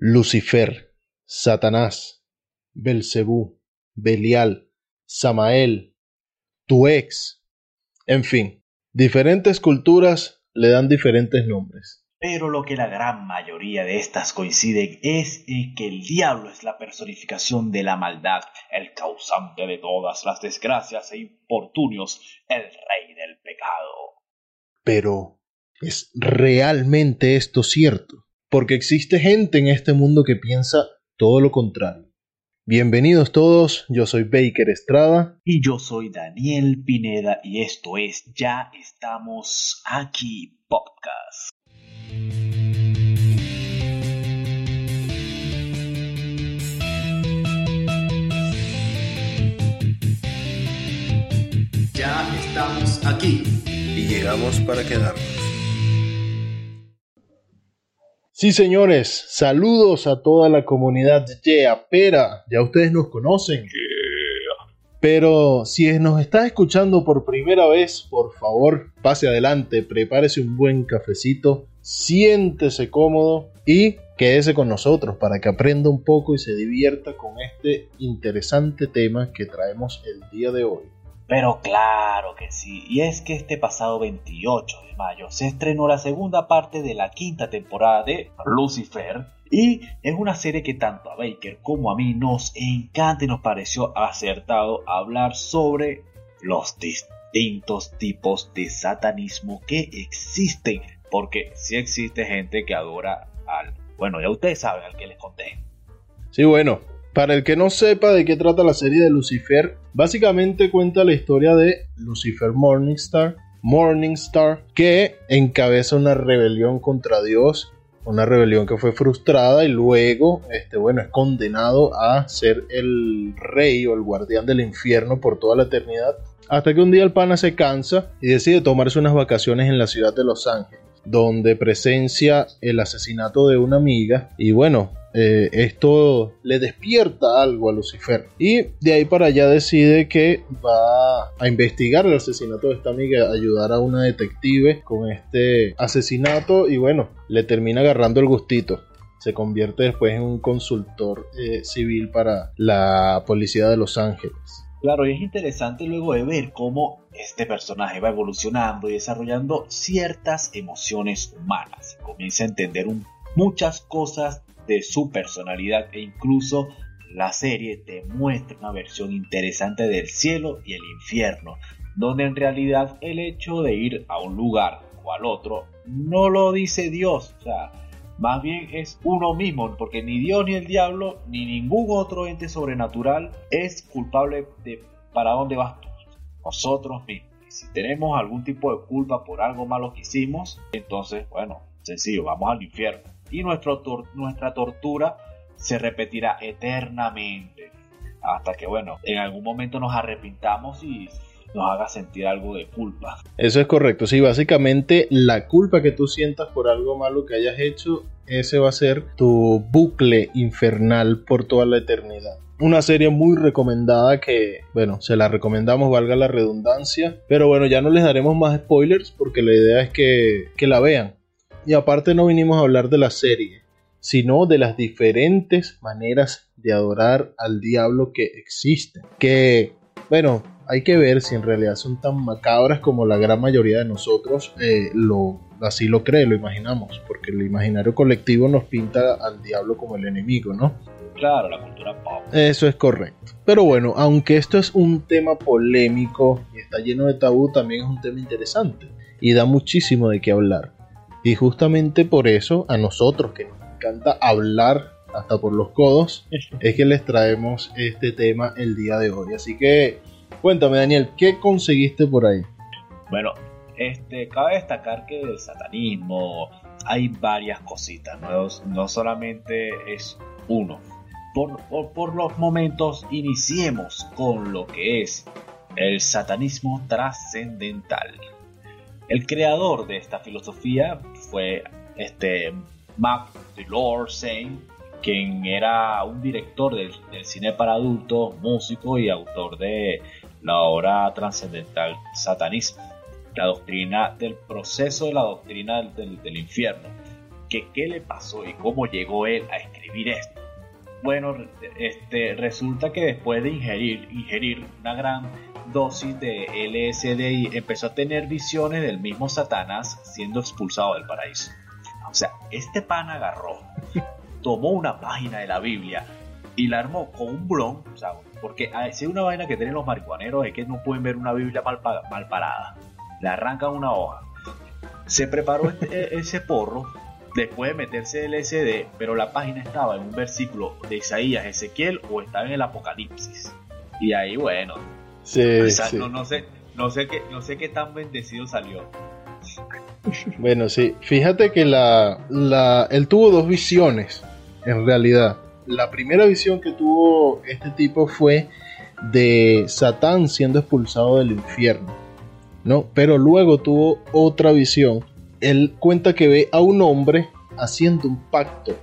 Lucifer, Satanás, Belcebú, Belial, Samael, tu ex, en fin, diferentes culturas le dan diferentes nombres. Pero lo que la gran mayoría de estas coinciden es en que el diablo es la personificación de la maldad, el causante de todas las desgracias e infortunios, el rey del pecado. Pero, ¿es realmente esto cierto? Porque existe gente en este mundo que piensa todo lo contrario. Bienvenidos todos, yo soy Baker Estrada. Y yo soy Daniel Pineda y esto es Ya estamos aquí podcast. Ya estamos aquí. Y llegamos para quedarnos. Sí, señores, saludos a toda la comunidad de Pera. Ya ustedes nos conocen. Pero si nos está escuchando por primera vez, por favor, pase adelante, prepárese un buen cafecito, siéntese cómodo y quédese con nosotros para que aprenda un poco y se divierta con este interesante tema que traemos el día de hoy. Pero claro que sí, y es que este pasado 28 de mayo se estrenó la segunda parte de la quinta temporada de Lucifer, y es una serie que tanto a Baker como a mí nos encanta y nos pareció acertado hablar sobre los distintos tipos de satanismo que existen, porque sí existe gente que adora al, bueno, ya ustedes saben al que les conté. Sí, bueno, para el que no sepa de qué trata la serie de Lucifer, básicamente cuenta la historia de Lucifer Morningstar, Morningstar, que encabeza una rebelión contra Dios, una rebelión que fue frustrada y luego, este, bueno, es condenado a ser el rey o el guardián del infierno por toda la eternidad, hasta que un día el pana se cansa y decide tomarse unas vacaciones en la ciudad de Los Ángeles donde presencia el asesinato de una amiga y bueno, eh, esto le despierta algo a Lucifer y de ahí para allá decide que va a investigar el asesinato de esta amiga, ayudar a una detective con este asesinato y bueno, le termina agarrando el gustito. Se convierte después en un consultor eh, civil para la policía de Los Ángeles. Claro, y es interesante luego de ver cómo este personaje va evolucionando y desarrollando ciertas emociones humanas. Comienza a entender muchas cosas de su personalidad e incluso la serie te muestra una versión interesante del cielo y el infierno, donde en realidad el hecho de ir a un lugar o al otro no lo dice Dios, o sea, más bien es uno mismo, porque ni Dios ni el diablo ni ningún otro ente sobrenatural es culpable de para dónde vas tú, nosotros mismos. Y si tenemos algún tipo de culpa por algo malo que hicimos, entonces, bueno, sencillo, vamos al infierno y nuestra tortura se repetirá eternamente hasta que bueno en algún momento nos arrepintamos y nos haga sentir algo de culpa. Eso es correcto, sí, básicamente la culpa que tú sientas por algo malo que hayas hecho, ese va a ser tu bucle infernal por toda la eternidad. Una serie muy recomendada que, bueno, se la recomendamos, valga la redundancia, pero bueno, ya no les daremos más spoilers porque la idea es que, que la vean. Y aparte no vinimos a hablar de la serie, sino de las diferentes maneras de adorar al diablo que existen. Que, bueno, hay que ver si en realidad son tan macabras como la gran mayoría de nosotros eh, lo, así lo cree, lo imaginamos, porque el imaginario colectivo nos pinta al diablo como el enemigo, ¿no? Claro, la cultura pop. Eso es correcto. Pero bueno, aunque esto es un tema polémico y está lleno de tabú, también es un tema interesante y da muchísimo de qué hablar. Y justamente por eso a nosotros que nos encanta hablar hasta por los codos, es que les traemos este tema el día de hoy. Así que cuéntame Daniel, ¿qué conseguiste por ahí? Bueno, este, cabe destacar que el satanismo, hay varias cositas, no, no solamente es uno. Por, por, por, los momentos iniciemos con lo que es el satanismo trascendental. El creador de esta filosofía fue este Mac Saint, quien era un director del, cine para adultos, músico y autor de la obra trascendental Satanismo, la doctrina del proceso de la doctrina del, del infierno. ¿Qué, ¿Qué le pasó y cómo llegó él a escribir esto? Bueno, este, resulta que después de ingerir, ingerir una gran dosis de LSD y empezó a tener visiones del mismo Satanás siendo expulsado del paraíso. O sea, este pan agarró, tomó una página de la Biblia y la armó con un blon, o sea, porque si hay una vaina que tienen los marihuaneros es que no pueden ver una Biblia mal, mal parada. Le arrancan una hoja. Se preparó este, e, ese porro después de meterse el LSD, pero la página estaba en un versículo de Isaías, Ezequiel o estaba en el Apocalipsis. Y ahí, bueno, no, sé, no sé qué, no sé qué tan bendecido salió. Bueno, sí, fíjate que la, la, él tuvo dos visiones, en realidad. La primera visión que tuvo este tipo fue de Satán siendo expulsado del infierno, ¿no? Pero luego tuvo otra visión. Él cuenta que ve a un hombre haciendo un pacto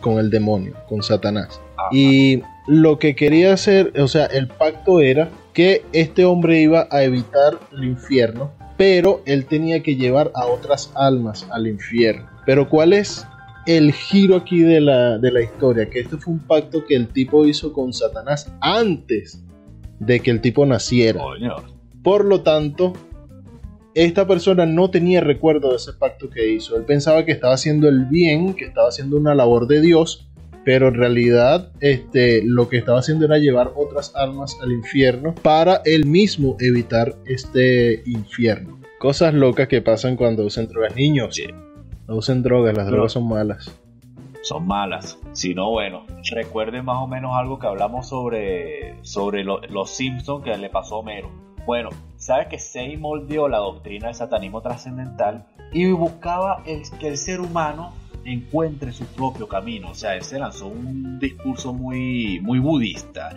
con el demonio, con Satanás. Y lo que quería hacer, o sea, el pacto era que este hombre iba a evitar el infierno, pero él tenía que llevar a otras almas al infierno. Pero ¿cuál es el giro aquí de la, de la historia? Que este fue un pacto que el tipo hizo con Satanás antes de que el tipo naciera. Por lo tanto, esta persona no tenía recuerdo de ese pacto que hizo. Él pensaba que estaba haciendo el bien, que estaba haciendo una labor de Dios, pero en realidad este, lo que estaba haciendo era llevar otras almas al infierno para él mismo evitar este infierno. Cosas locas que pasan cuando usan drogas. Niños, no usen drogas, las drogas son malas. Son malas. Si no, bueno, recuerden más o menos algo que hablamos sobre, sobre los Simpsons que le pasó a Homero. Bueno, sabes que Seymour dio la doctrina del satanismo trascendental y buscaba el, que el ser humano encuentre su propio camino. O sea, él se lanzó un discurso muy, muy budista,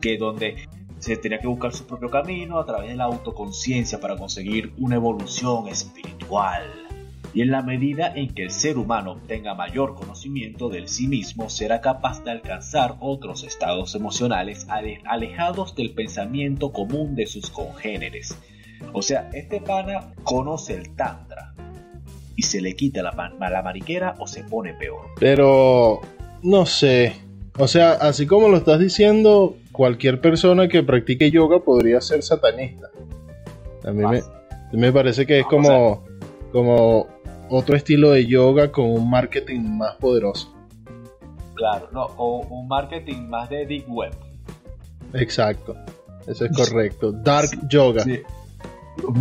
que donde se tenía que buscar su propio camino a través de la autoconciencia para conseguir una evolución espiritual. Y en la medida en que el ser humano tenga mayor conocimiento del sí mismo, será capaz de alcanzar otros estados emocionales alejados del pensamiento común de sus congéneres. O sea, este pana conoce el Tantra, y se le quita la, la mariquera o se pone peor. Pero, no sé. O sea, así como lo estás diciendo, cualquier persona que practique yoga podría ser satanista. A mí me, parece que es como, como otro estilo de yoga con un marketing más poderoso. Claro, no, o un marketing más de deep web. Exacto, eso es correcto. Dark yoga. Sí.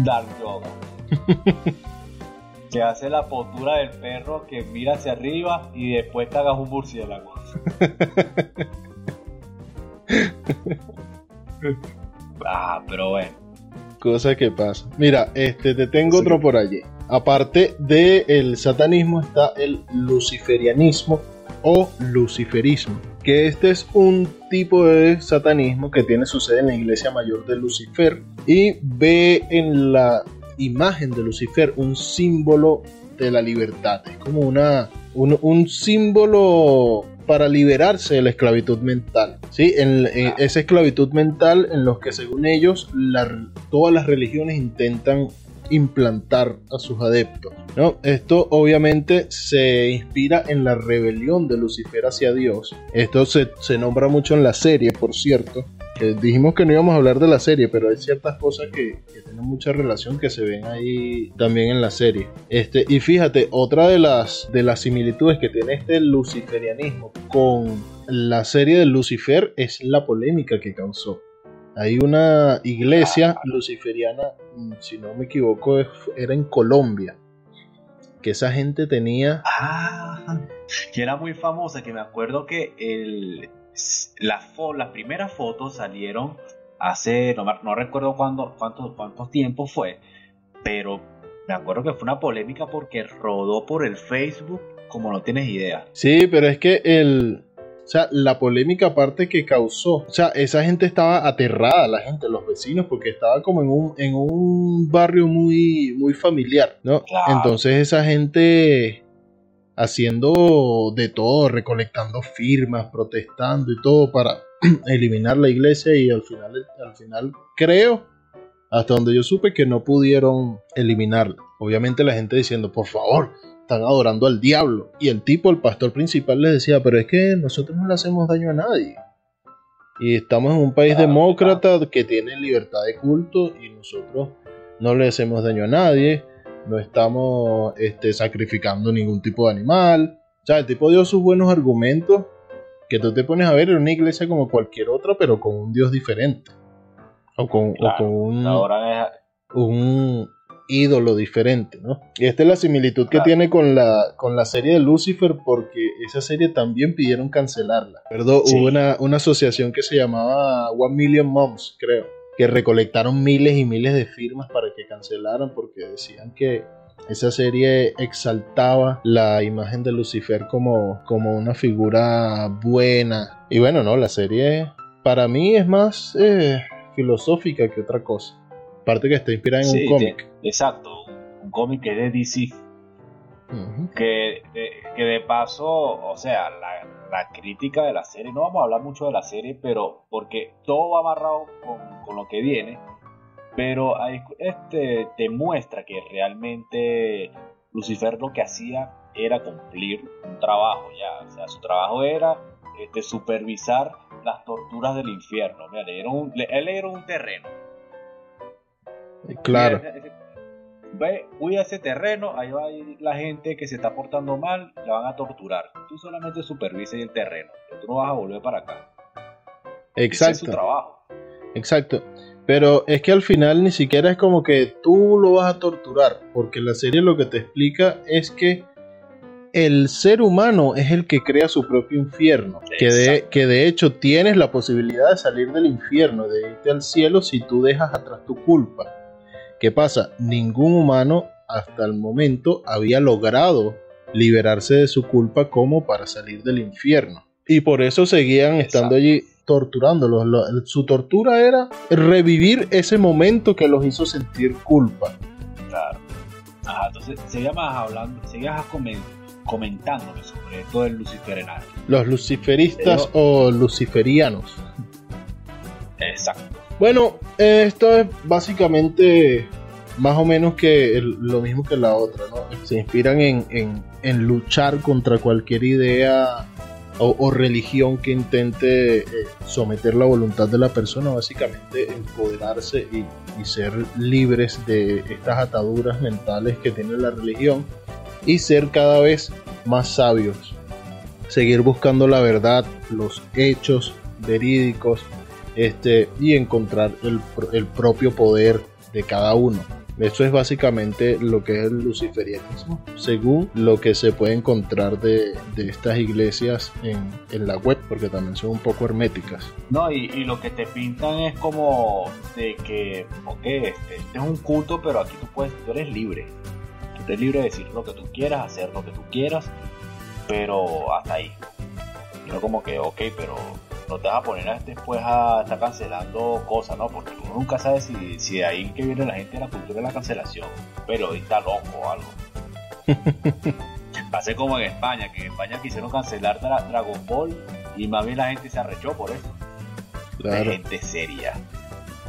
Dark yoga. que hace la postura del perro que mira hacia arriba y después te hagas un murciélago. ah, pero bueno. Cosa que pasa. Mira, este te tengo otro por allí. Aparte del satanismo está el luciferianismo o luciferismo, que este es un tipo de satanismo que tiene su sede en la iglesia mayor de Lucifer y ve en la imagen de Lucifer un símbolo de la libertad. Es como una, un, símbolo para liberarse de la esclavitud mental. ¿sí? En, esa esclavitud mental en los que según ellos todas las religiones intentan implantar a sus adeptos. ¿no? Esto obviamente se inspira en la rebelión de Lucifer hacia Dios. Esto se, se nombra mucho en la serie, por cierto dijimos que no íbamos a hablar de la serie, pero hay ciertas cosas que, tienen mucha relación que se ven ahí también en la serie. Este, y fíjate, otra de las, de las similitudes que tiene este luciferianismo con la serie de Lucifer es la polémica que causó. Hay una iglesia luciferiana, mm, si no me equivoco, era en Colombia. Que esa gente tenía. Ah, que era muy famosa, que me acuerdo que el, las, las primeras fotos salieron hace, no, no recuerdo cuándo, cuánto, cuánto tiempo fue, pero me acuerdo que fue una polémica porque rodó por el Facebook como no tienes idea. Sí, pero es que el, o sea, la polémica aparte que causó, o sea, esa gente estaba aterrada, la gente, los vecinos, porque estaba como en un, en un barrio muy, muy familiar, ¿no? Claro. Entonces esa gente haciendo de todo, recolectando firmas, protestando y todo para eliminar la iglesia y al final, al final creo, hasta donde yo supe que no pudieron eliminarla. Obviamente la gente diciendo, por favor, están adorando al diablo. Y el tipo, el pastor principal, les decía, pero es que nosotros no le hacemos daño a nadie. Y estamos en un país demócrata que tiene libertad de culto y nosotros no le hacemos daño a nadie. No estamos este, sacrificando ningún tipo de animal. O sea, el tipo dio sus buenos argumentos que tú te pones a ver en una iglesia como cualquier otra, pero con un Dios diferente. O con, o con un, Ahora un ídolo diferente, ¿no? Y esta es la similitud que tiene con la, con la serie de Lucifer, porque esa serie también pidieron cancelarla. Perdón, Sí. hubo una, una asociación que se llamaba One Million Moms, creo, que recolectaron miles y miles de firmas para que cancelaran, porque decían que esa serie exaltaba la imagen de Lucifer como, como una figura buena. Y bueno, no, la serie para mí es más eh, filosófica que otra cosa. Aparte que está inspirada en Sí, un cómic. exacto, un cómic que es de DC, que, de- que de paso, o sea, la, la crítica de la serie, no vamos a hablar mucho de la serie, pero porque todo va amarrado con, con lo que viene, pero este te muestra que realmente Lucifer lo que hacía era cumplir un trabajo, ya, o sea, su trabajo era este, supervisar las torturas del infierno. Mira, le dieron un- le- él le dieron un terreno. Claro. Ese- ese- Ve, cuida ese terreno, ahí va a ir la gente que se está portando mal, la van a torturar. Tú solamente supervises el terreno, tú no vas a volver para acá. Ese es su Exacto. trabajo. Exacto. Pero es que al final ni siquiera es como que tú lo vas a torturar, porque la serie lo que te explica es que el ser humano es el que crea su propio infierno, que de, Exacto. que de hecho tienes la posibilidad de salir del infierno, de irte al cielo si tú dejas atrás tu culpa. ¿Qué pasa? Ningún humano hasta el momento había logrado liberarse de su culpa como para salir del infierno. Y por eso seguían estando Exacto. allí torturándolos. Lo- Su tortura era revivir ese momento que los hizo sentir culpa. Claro. Ajá, entonces seguías hablando, seguías comen- comentándome sobre esto del luciferinario. Los luciferistas o luciferianos. Exacto. Bueno, eh, esto es básicamente más o menos que el- lo mismo que la otra, ¿no? Se inspiran en, en- en luchar contra cualquier idea o, religión que intente eh, someter la voluntad de la persona, básicamente empoderarse y, y ser libres de estas ataduras mentales que tiene la religión y ser cada vez más sabios. Seguir buscando la verdad, los hechos verídicos, este, y encontrar el, el propio poder de cada uno. Eso es básicamente lo que es el luciferianismo, según lo que se puede encontrar de, de estas iglesias en, en la web, porque también son un poco herméticas. No, y, y lo que te pintan es como de que, ok, este, este es un culto, pero aquí tú puedes, tú eres libre. Tú eres libre de decir lo que tú quieras, hacer lo que tú quieras, pero hasta ahí. Y no como que, ok, pero no te vas a poner a- después a estar cancelando cosas, ¿no? Porque uno nunca sabe si, si de ahí que viene la gente de la cultura de la cancelación. Pero está loco o algo. Pasé como en España, que en España quisieron cancelar Dra- Dragon Ball y más bien la gente se arrechó por eso de Claro. gente seria.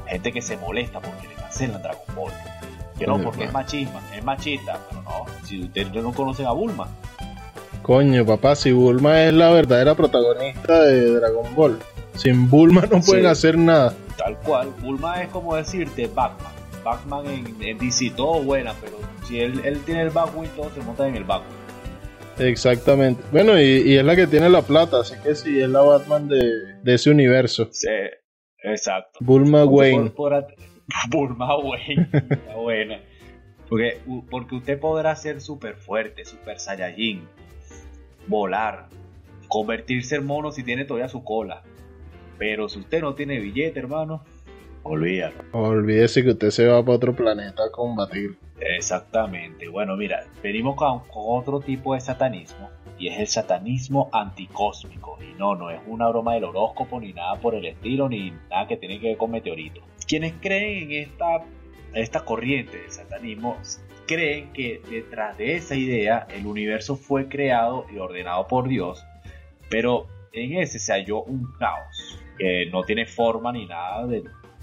Gente que se molesta porque le cancelan Dragon Ball. Que no, porque es machismo, es machista. Pero no, si ustedes no conocen a Bulma. Coño, papá, si Bulma es la verdadera protagonista de Dragon Ball. Sin Bulma no Sí. pueden hacer nada. Tal cual, Bulma es como decirte Batman. Batman en, en DC, todo buena, pero si él, él tiene el Batwing, todos se montan en el Batwing. Exactamente. Bueno, y, y es la que tiene la plata, así que sí, es la Batman de, de ese universo. Sí, exacto. Bulma Wayne. Por- Bulma Wayne, buena. Porque, porque usted podrá ser súper fuerte, súper Saiyajin, volar, convertirse en mono si tiene todavía su cola. Pero si usted no tiene billete, hermano, Olvídalo. Olvídese que usted se va para otro planeta a combatir. Exactamente. Bueno, mira, venimos con, con otro tipo de satanismo y es el satanismo anticósmico. Y no, no es una broma del horóscopo ni nada por el estilo, ni nada que tiene que ver con meteoritos. Quienes creen en esta, esta corriente del satanismo creen que detrás de esa idea el universo fue creado y ordenado por Dios, pero en ese se halló un caos que no tiene forma ni nada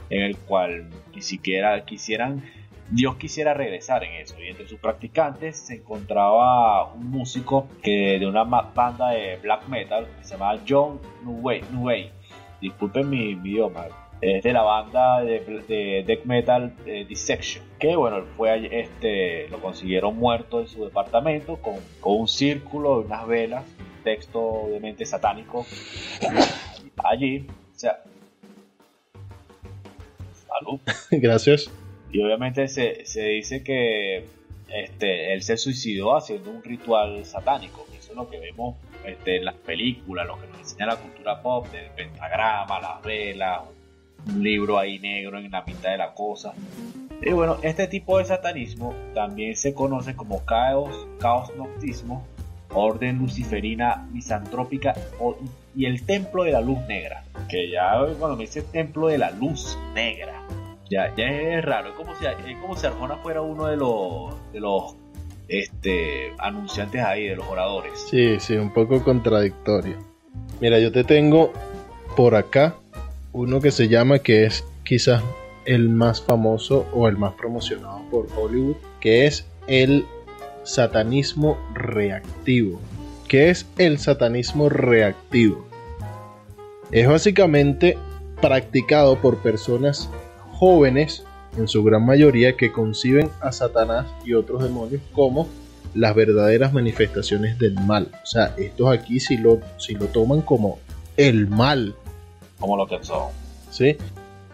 en el cual ni siquiera quisieran Dios quisiera regresar en eso. Y entre sus practicantes se encontraba un músico que de una banda de black metal que se llamaba John Neway. Disculpen mi, idioma. Es de la banda de, death metal Dissection. Que bueno, fue este, lo consiguieron muerto en su departamento con, con un círculo, unas velas, un texto de mente satánico allí. O sea, salud. Gracias. Y obviamente se, se dice que este, él se suicidó haciendo un ritual satánico, eso es lo que vemos este, en las películas, lo que nos enseña la cultura pop, del pentagrama, las velas, un libro ahí negro en la mitad de la cosa. Y bueno, este tipo de satanismo también se conoce como caos, caos noctismo, orden luciferina misantrópica y el templo de la luz negra. Que ya cuando me dice templo de la luz negra, ya, ya es raro, es como si, es como si Arjona fuera uno de los, de los este, anunciantes ahí, de los oradores. Sí, sí, un poco contradictorio. Mira, yo te tengo por acá uno que se llama, que es quizás el más famoso o el más promocionado por Hollywood, que es el satanismo reactivo. ¿Qué es el satanismo reactivo? Es básicamente practicado por personas jóvenes, en su gran mayoría, que conciben a Satanás y otros demonios como las verdaderas manifestaciones del mal. O sea, estos aquí si lo, si lo toman como el mal. Como lo que son. ¿Sí?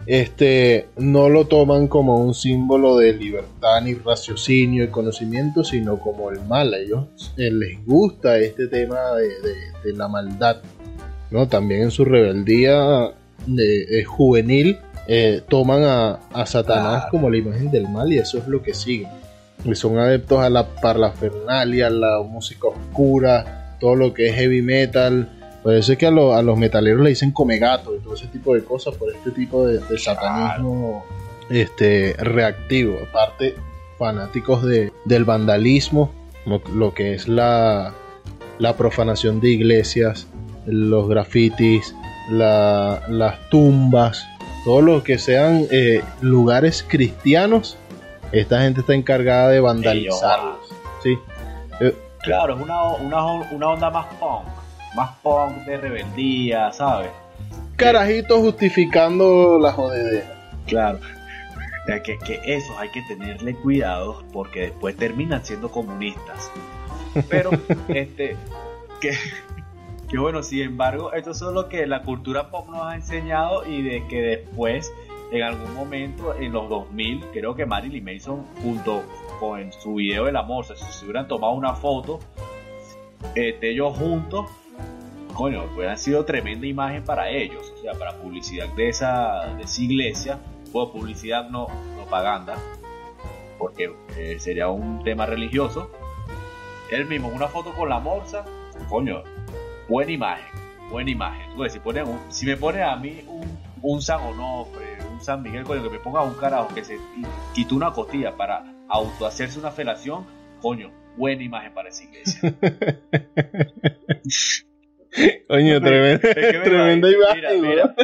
Este, no lo toman como un símbolo de libertad ni raciocinio y conocimiento, sino como el mal. A ellos eh, les gusta este tema de, la maldad. ¿no? También en su rebeldía de, juvenil eh, toman a, Satanás como la imagen del mal y eso es lo que siguen. Y son adeptos a la parlafernalia, a la música oscura, todo lo que es heavy metal. Por eso es que a, los metaleros le dicen come gato y todo ese tipo de cosas por este tipo de, satanismo este, reactivo. Aparte, fanáticos de, del vandalismo, lo, que es la, la profanación de iglesias, los grafitis, las tumbas, todo lo que sean eh, lugares cristianos, esta gente está encargada de vandalizarlos. Sí. Eh, claro, es una, onda más punk, más punk de rebeldía, ¿sabes? Carajitos justificando la jodedera. Claro. Que, que esos hay que tenerle cuidado porque después terminan siendo comunistas. Pero, este, que, que bueno, sin embargo, esto es lo que la cultura pop nos ha enseñado y de que después, en algún momento, en los 2000, creo que Marilyn Mason, junto con su video del amor, si se hubieran tomado una foto de ellos juntos, coño, hubiera sido tremenda imagen para ellos, o sea, para publicidad de esa, de esa iglesia, o publicidad no propaganda, porque eh, sería un tema religioso. Él mismo, una foto con la morsa, coño, buena imagen, buena imagen. Pues, si, si me pone a mí un, un San Onofre, un San Miguel, coño, que me ponga un carajo que se quitó una costilla para auto hacerse una felación, coño, buena imagen para esa iglesia. coño, tremenda, tremenda imagen. Mira,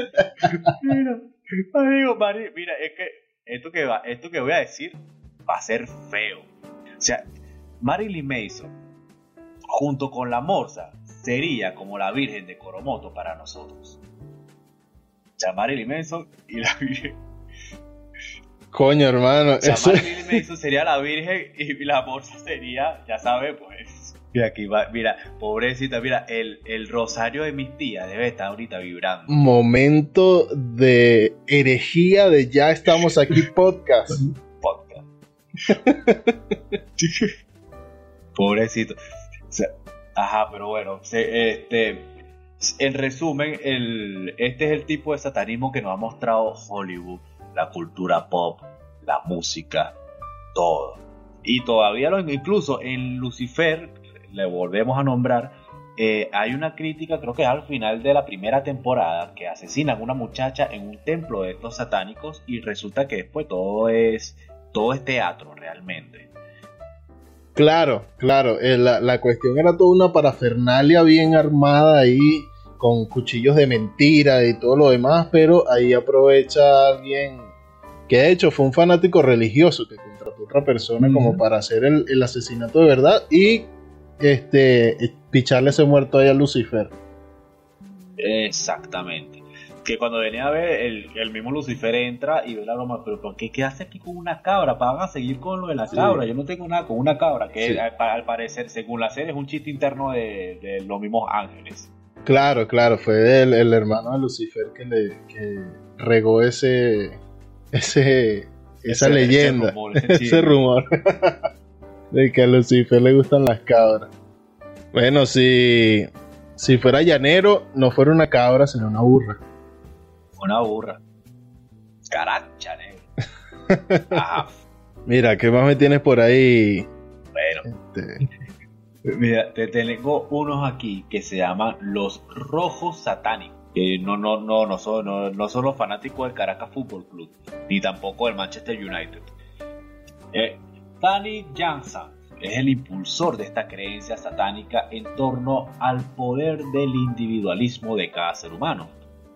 mira, mira, mira, es que esto que, va, esto que voy a decir va a ser feo. O sea, Marilyn Mason, junto con la Morsa, sería como la Virgen de Coromoto para nosotros. Marilyn Manson y la Virgen. Coño, hermano. Eso... Marilyn Manson sería la Virgen y la bolsa sería, ya sabe, pues. Mira, aquí va, mira, pobrecita, mira, el, el rosario de mis tías debe estar ahorita vibrando. Momento de herejía de ya estamos aquí podcast. podcast. Pobrecito. O sea, Ajá, pero bueno, este, en resumen, el, este es el tipo de satanismo que nos ha mostrado Hollywood. la cultura pop, la música, todo. Y todavía lo incluso en Lucifer, le volvemos a nombrar, eh, hay una crítica, creo que al final de la primera temporada, que asesinan a una muchacha en un templo de estos satánicos y resulta que después todo es, todo es teatro realmente. Claro, claro. eh, la, la cuestión era toda una parafernalia bien armada ahí, con cuchillos de mentira y todo lo demás, pero ahí aprovecha alguien que de hecho fue un fanático religioso que contrató a otra persona como para hacer el, el asesinato de verdad y este picharle ese muerto ahí a Lucifer. Exactamente. Que cuando venía a ver, el, el mismo Lucifer entra y ve la broma, pero ¿por qué, qué hace aquí con una cabra? Van a seguir con lo de la Sí. cabra. Yo no tengo nada con una cabra, que Sí. al, al parecer, según la serie, es un chiste interno de, de los mismos ángeles. Claro, claro, fue el, el hermano de Lucifer que le que regó ese ese esa Ese- leyenda, ese rumor de que a Lucifer le gustan las cabras. Bueno, si si fuera llanero, no fuera una cabra, sino una burra. Una burra. Caracha, negro. Ajá. Mira, ¿qué más me tienes por ahí? Bueno, Este, mira, te tengo unos aquí que se llaman los rojos satánicos. Que no, no, no, no son, no, no son los fanáticos del Caracas Fútbol Club, ni tampoco del Manchester United. Eh, Danny Jansen es el impulsor de esta creencia satánica en torno al poder del individualismo de cada ser humano,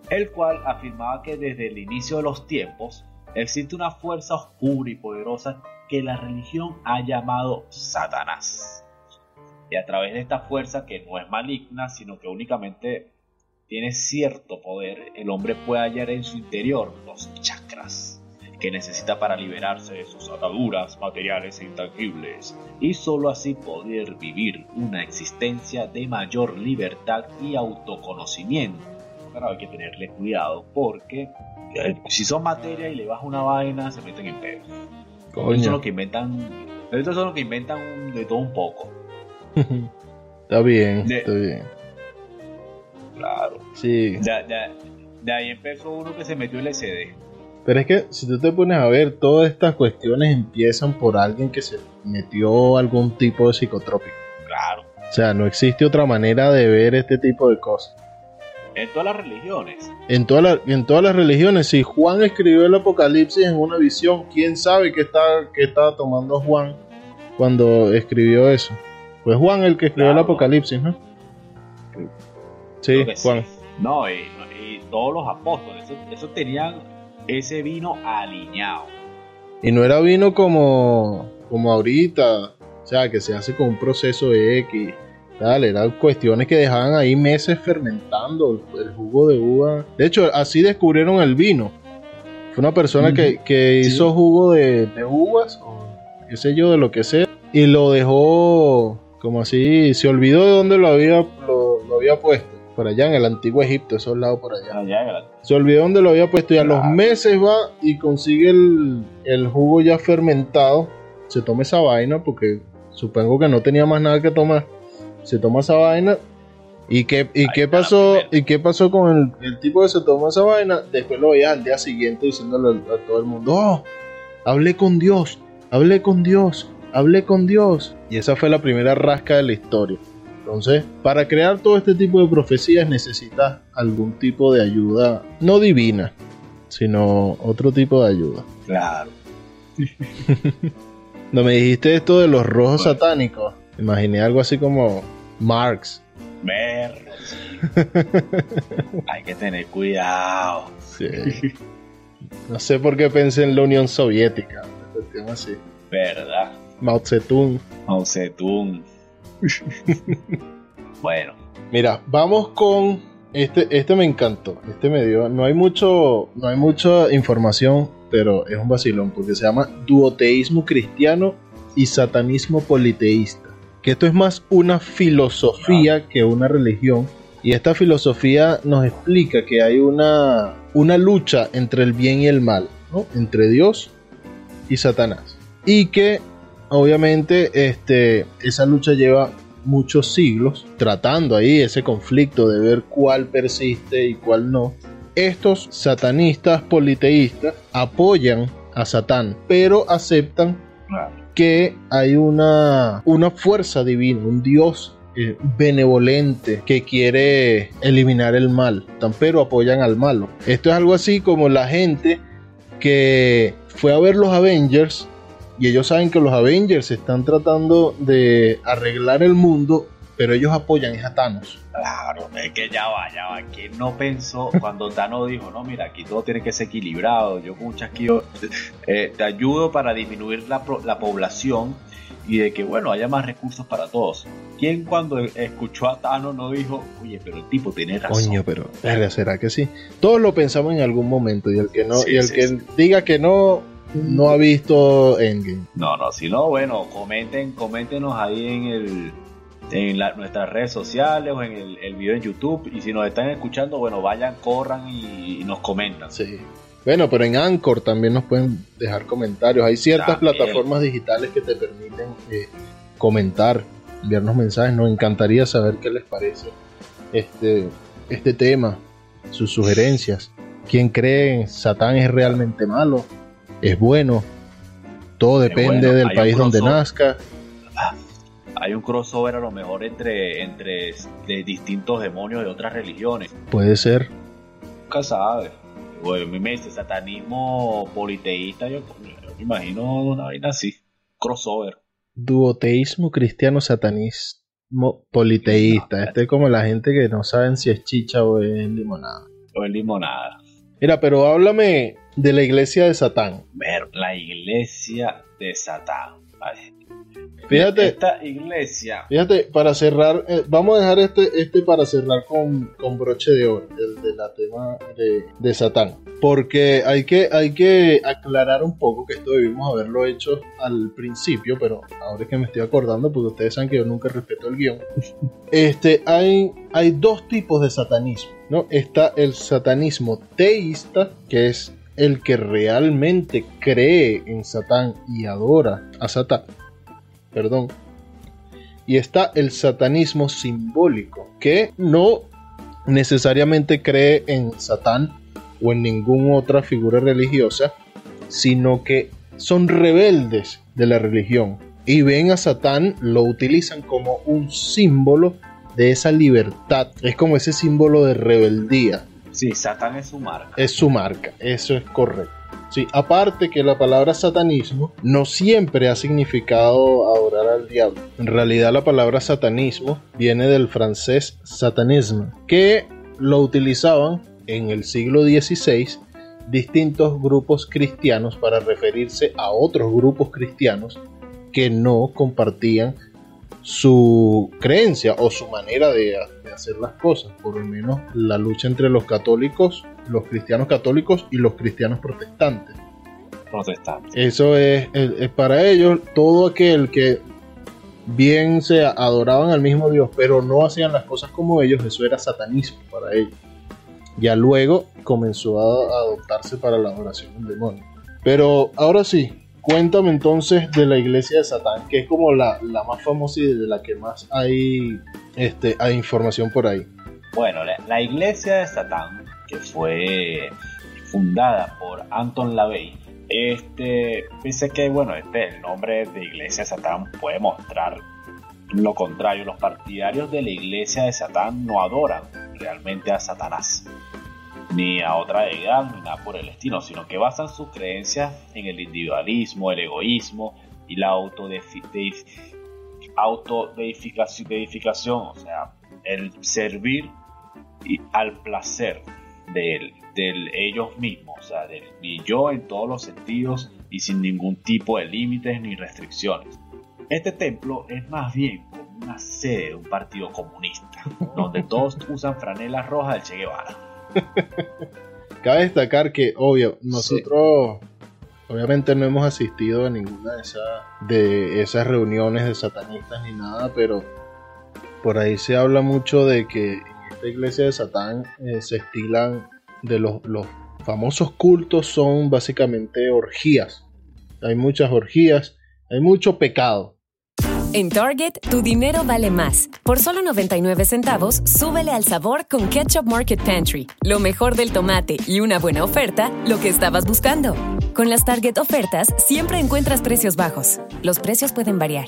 el cual afirmaba que desde el inicio de los tiempos existe una fuerza oscura y poderosa que la religión ha llamado Satanás. Y a través de esta fuerza que no es maligna, sino que únicamente tiene cierto poder, el hombre puede hallar en su interior los chakras que necesita para liberarse de sus ataduras materiales e intangibles y solo así poder vivir una existencia de mayor libertad y autoconocimiento. Pero hay que tenerle cuidado porque eh, si son materia y le baja una vaina se meten en pedo. Estos son coño. los que inventan, estos son los que inventan de todo un poco. está bien, De- está bien. Claro. Sí. De, de- de ahí empezó uno que se metió el SD. Pero es que si tú te pones a ver, todas estas cuestiones empiezan por alguien que se metió algún tipo de psicotrópico. Claro. O sea, no existe otra manera de ver este tipo de cosas. En todas las religiones. En, toda la- en todas las religiones, si Juan escribió el Apocalipsis en una visión, ¿quién sabe qué, está, qué estaba tomando Juan cuando escribió eso? Fue Juan el que escribió Claro. el Apocalipsis, ¿no? Sí. Juan. No, y, y todos los apóstoles, esos, esos tenían ese vino aliñado. Y no era vino como, como ahorita, o sea, que se hace con un proceso X. Tal, eran cuestiones que dejaban ahí meses fermentando el, el jugo de uva. De hecho, así descubrieron el vino. Fue una persona que, que Sí. hizo jugo de, de uvas, o qué sé yo, de lo que sea, y lo dejó como así, se olvidó de dónde lo había, lo, lo había puesto. Por allá en el antiguo Egipto, esos lados por allá. Se olvidó dónde lo había puesto y a los meses va y consigue el, el jugo ya fermentado. Se toma esa vaina porque supongo que no tenía más nada que tomar. Se toma esa vaina. ¿Y qué, y qué pasó? ¿Y qué pasó con el, el tipo que se tomó esa vaina? Después lo veía al día siguiente diciéndole a todo el mundo, oh, hablé con Dios, hablé con Dios, hablé con Dios. Y esa fue la primera rasca de la historia. Entonces, para crear todo este tipo de profecías necesitas algún tipo de ayuda, no divina, sino otro tipo de ayuda. Claro. No me dijiste esto de los rojos Bueno. satánicos. Imaginé algo así como Marx. Sí. Hay que tener cuidado. Sí. No sé por qué pensé en la Unión Soviética. así. ¿Verdad? Mao Zedong. Mao Zedong. bueno, Mira, vamos con este. Este me encantó. Este me dio. No hay mucho. No hay mucha información, pero es un vacilón porque se llama duoteísmo cristiano y satanismo politeísta. Que esto es más una filosofía que una religión. Y esta filosofía nos explica que hay una, una lucha entre el bien y el mal, ¿no? entre Dios y Satanás. Y que obviamente este, esa lucha lleva muchos siglos tratando ahí ese conflicto de ver cuál persiste y cuál no. estos satanistas politeístas apoyan a Satán, pero aceptan que hay una, una fuerza divina, un Dios eh, benevolente que quiere eliminar el mal, pero apoyan al malo. Esto es algo así como la gente que fue a ver los Avengers y ellos saben que los Avengers están tratando de arreglar el mundo, pero ellos apoyan es a Thanos. Claro, es que ya va, ya va. ¿Quién no pensó cuando Tano dijo, no, mira, aquí todo tiene que ser equilibrado? Yo con un chasquido eh, te ayudo para disminuir la, pro- la población y de que, bueno, haya más recursos para todos. ¿Quién cuando escuchó a Tano no dijo, oye, pero el tipo tiene razón? Coño, pero ¿será que sí? Todos lo pensamos en algún momento y el que no, Sí, y el sí, que sí. diga que no, no ha visto Endgame. No, no, si no, bueno, comenten, coméntenos ahí en el en la- nuestras redes sociales o en el, el video en YouTube y si nos están escuchando, bueno, vayan, corran y, y nos comentan. Sí. Bueno, pero en Anchor también nos pueden dejar comentarios. Hay ciertas También. plataformas digitales que te permiten eh, comentar, enviarnos mensajes. Nos encantaría saber qué les parece este, este tema, sus sugerencias. ¿Quién cree Satán es realmente malo? ¿Es bueno? Todo depende bueno, del país donde nazca. Hay un crossover a lo mejor entre, entre de distintos demonios de otras religiones. Puede ser. Nunca sabe. Bueno, a mí me dice satanismo politeísta, yo, yo me imagino una vaina así. Crossover. Duoteísmo cristiano satanismo politeísta. No, Este es como la gente que no saben si es chicha o es limonada. O es limonada. Mira, pero háblame de la iglesia de Satán. Ver, la iglesia de Satán. Fíjate, Esta iglesia. fíjate, para cerrar, eh, vamos a dejar este, este para cerrar con, con broche de oro, el de la tema de, de Satán. Porque hay que, hay que aclarar un poco que esto debimos haberlo hecho al principio, pero ahora es que me estoy acordando, porque ustedes saben que yo nunca respeto el guion. Este, hay, hay dos tipos de satanismo, ¿no? Está el satanismo teísta, que es el que realmente cree en Satán y adora a Satán. Perdón. Y está el satanismo simbólico, que no necesariamente cree en Satán o en ninguna otra figura religiosa, sino que son rebeldes de la religión y ven a Satán, lo utilizan como un símbolo de esa libertad. Es como ese símbolo de rebeldía. Sí, Satán es su marca. Es su marca, eso es correcto. Sí, aparte que la palabra satanismo no siempre ha significado adorar al diablo. En realidad la palabra satanismo viene del francés satanisme, que lo utilizaban en el siglo XVI distintos grupos cristianos para referirse a otros grupos cristianos que no compartían su creencia o su manera de, de hacer las cosas, por lo menos la lucha entre los católicos, los cristianos católicos y los cristianos protestantes. Protestante. Eso es, es- es para ellos todo aquel que bien se adoraban al mismo Dios, pero no hacían las cosas como ellos, eso era satanismo para ellos. Ya luego comenzó a adoptarse para la adoración del demonio. Pero ahora sí, cuéntame entonces de la iglesia de Satán, que es como la, la más famosa y de la que más hay, este, hay información por ahí. Bueno, la, iglesia de Satán, que fue fundada por Anton LaVey, este, pensé que, bueno, este, el nombre de iglesia de Satán puede mostrar lo contrario. Los partidarios de la iglesia de Satán no adoran realmente a Satanás, ni a otra deidad, ni nada por el estilo, sino que basan sus creencias en el individualismo, el egoísmo y la autodeificación, deificación, o sea, el servir al placer del ellos mismos, o sea, del mi yo en todos los sentidos y sin ningún tipo de límites ni restricciones. Este templo es más bien como una sede de un partido comunista, donde todos usan franelas rojas del Che Guevara. Cabe destacar que, obvio, nosotros obviamente no hemos asistido a ninguna de esas, de esas reuniones de satanistas ni nada, pero por ahí se habla mucho de que en esta iglesia de Satán eh, se estilan de los, los famosos cultos, son básicamente orgías. Hay muchas orgías, hay mucho pecado. En Target, tu dinero vale más. Por solo 99 centavos, súbele al sabor con Ketchup Market Pantry. Lo mejor del tomate y una buena oferta, lo que estabas buscando. Con las Target ofertas, siempre encuentras precios bajos. Los precios pueden variar.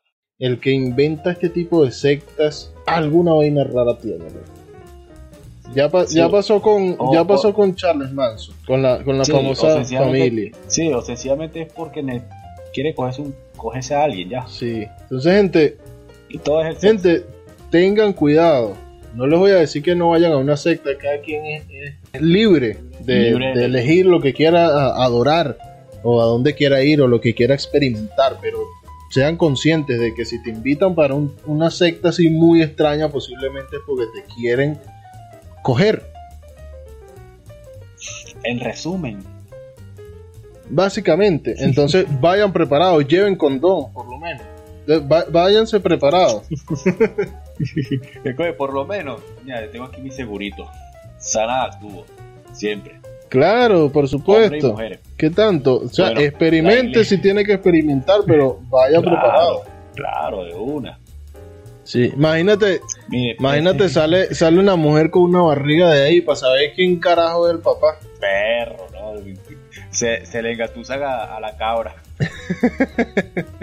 El que inventa este tipo de sectas alguna vaina rara tiene. ¿no? Ya, pa- Sí. ya pasó con O- ya o- pasó con Charles Manson, con la con la Sí, famosa familia. Sí, o sencillamente es porque ne- quiere cogerse, un, cogerse a alguien ya. Sí. Entonces, gente, Y todo es gente, tengan cuidado. No les voy a decir que no vayan a una secta, cada quien es, es libre, de, Libre de elegir lo que quiera adorar o a dónde quiera ir o lo que quiera experimentar, pero sean conscientes de que si te invitan para un- una secta así muy extraña, posiblemente es porque te quieren coger. En resumen, Básicamente, entonces vayan preparados, lleven condón, por lo menos. Va- váyanse preparados. por lo menos, mira, tengo aquí mi segurito. Sana actúo, siempre. Claro, por supuesto. mujeres. ¿Qué tanto? O sea, Bueno, experimente si tiene que experimentar, pero vaya preparado. Claro, de una. Sí, imagínate, Mire, imagínate este sale, sale una mujer con una barriga de ahí para saber quién carajo es el papá. perro, ¿no? Se, se le engatusan a, a la cabra.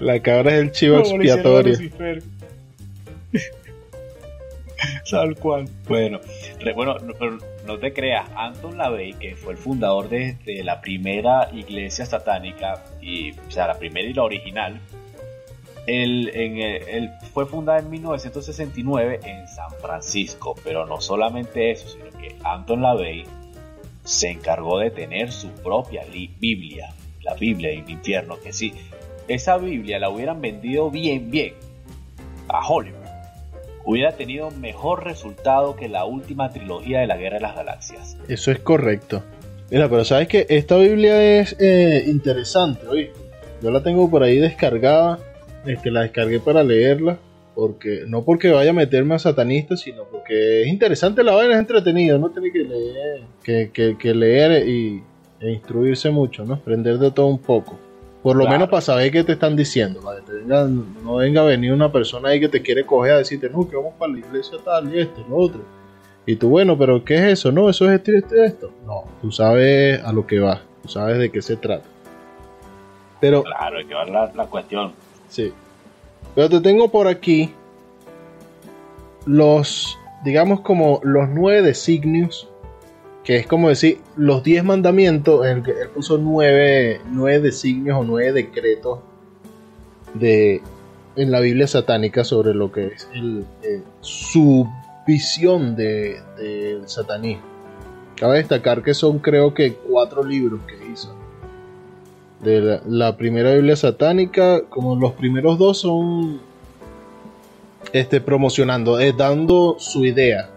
La cabra es el chivo expiatorio. Tal cual. Bueno, bueno no, no te creas, Anton LaVey, que fue el fundador de, la primera iglesia satánica, y, o sea, la primera y la original, él, en el- él fue fundada en 1969 en San Francisco, pero no solamente eso, sino que Anton LaVey se encargó de tener su propia li- Biblia, la Biblia del infierno, que sí, esa Biblia la hubieran vendido bien, bien a Hollywood, hubiera tenido mejor resultado que la última trilogía de la Guerra de las Galaxias. Eso es correcto. Mira, pero sabes que esta Biblia es eh, interesante, oye. Yo la tengo por ahí descargada. Este, la descargué para leerla. Porque, no porque vaya a meterme a satanista, sino porque es interesante la vaina, es entretenido, no tiene que leer, que, que- que leer y, e instruirse mucho, ¿no? Aprender de todo un poco. Por lo Claro. menos para saber qué te están diciendo, para que te no venga a venir una persona ahí que te quiere coger a decirte, no, que vamos para la iglesia tal y esto y lo otro. Y tú, bueno, pero ¿qué es eso? No, eso es esto y esto y esto. No, tú sabes a lo que va, tú sabes de qué se trata. Pero, Claro, hay que ver la, la cuestión. sí. Pero te tengo por aquí los, digamos como los nueve designios, que es como decir, los diez mandamientos, él, él puso nueve, nueve designios o nueve decretos de, en la Biblia satánica sobre lo que es el, eh, su visión de- del satanismo. Cabe destacar que son creo que cuatro libros que hizo. De la, primera Biblia satánica, como los primeros dos son este, promocionando, eh, dando su idea,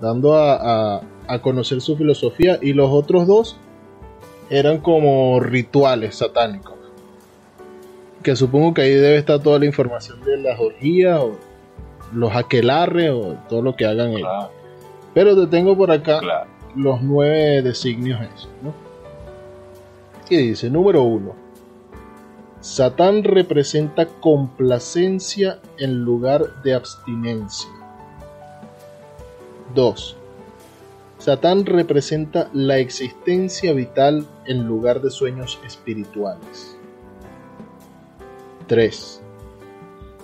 dando a- a conocer su filosofía, y los otros dos eran como rituales satánicos. Que supongo que ahí debe estar toda la información de las orgías o los aquelarres o todo lo que hagan ellos. Claro, Pero te tengo por acá claro. los nueve designios esos, ¿no? Y dice, número uno, Satán representa complacencia en lugar de abstinencia. 2. Satán representa la existencia vital en lugar de sueños espirituales. 3.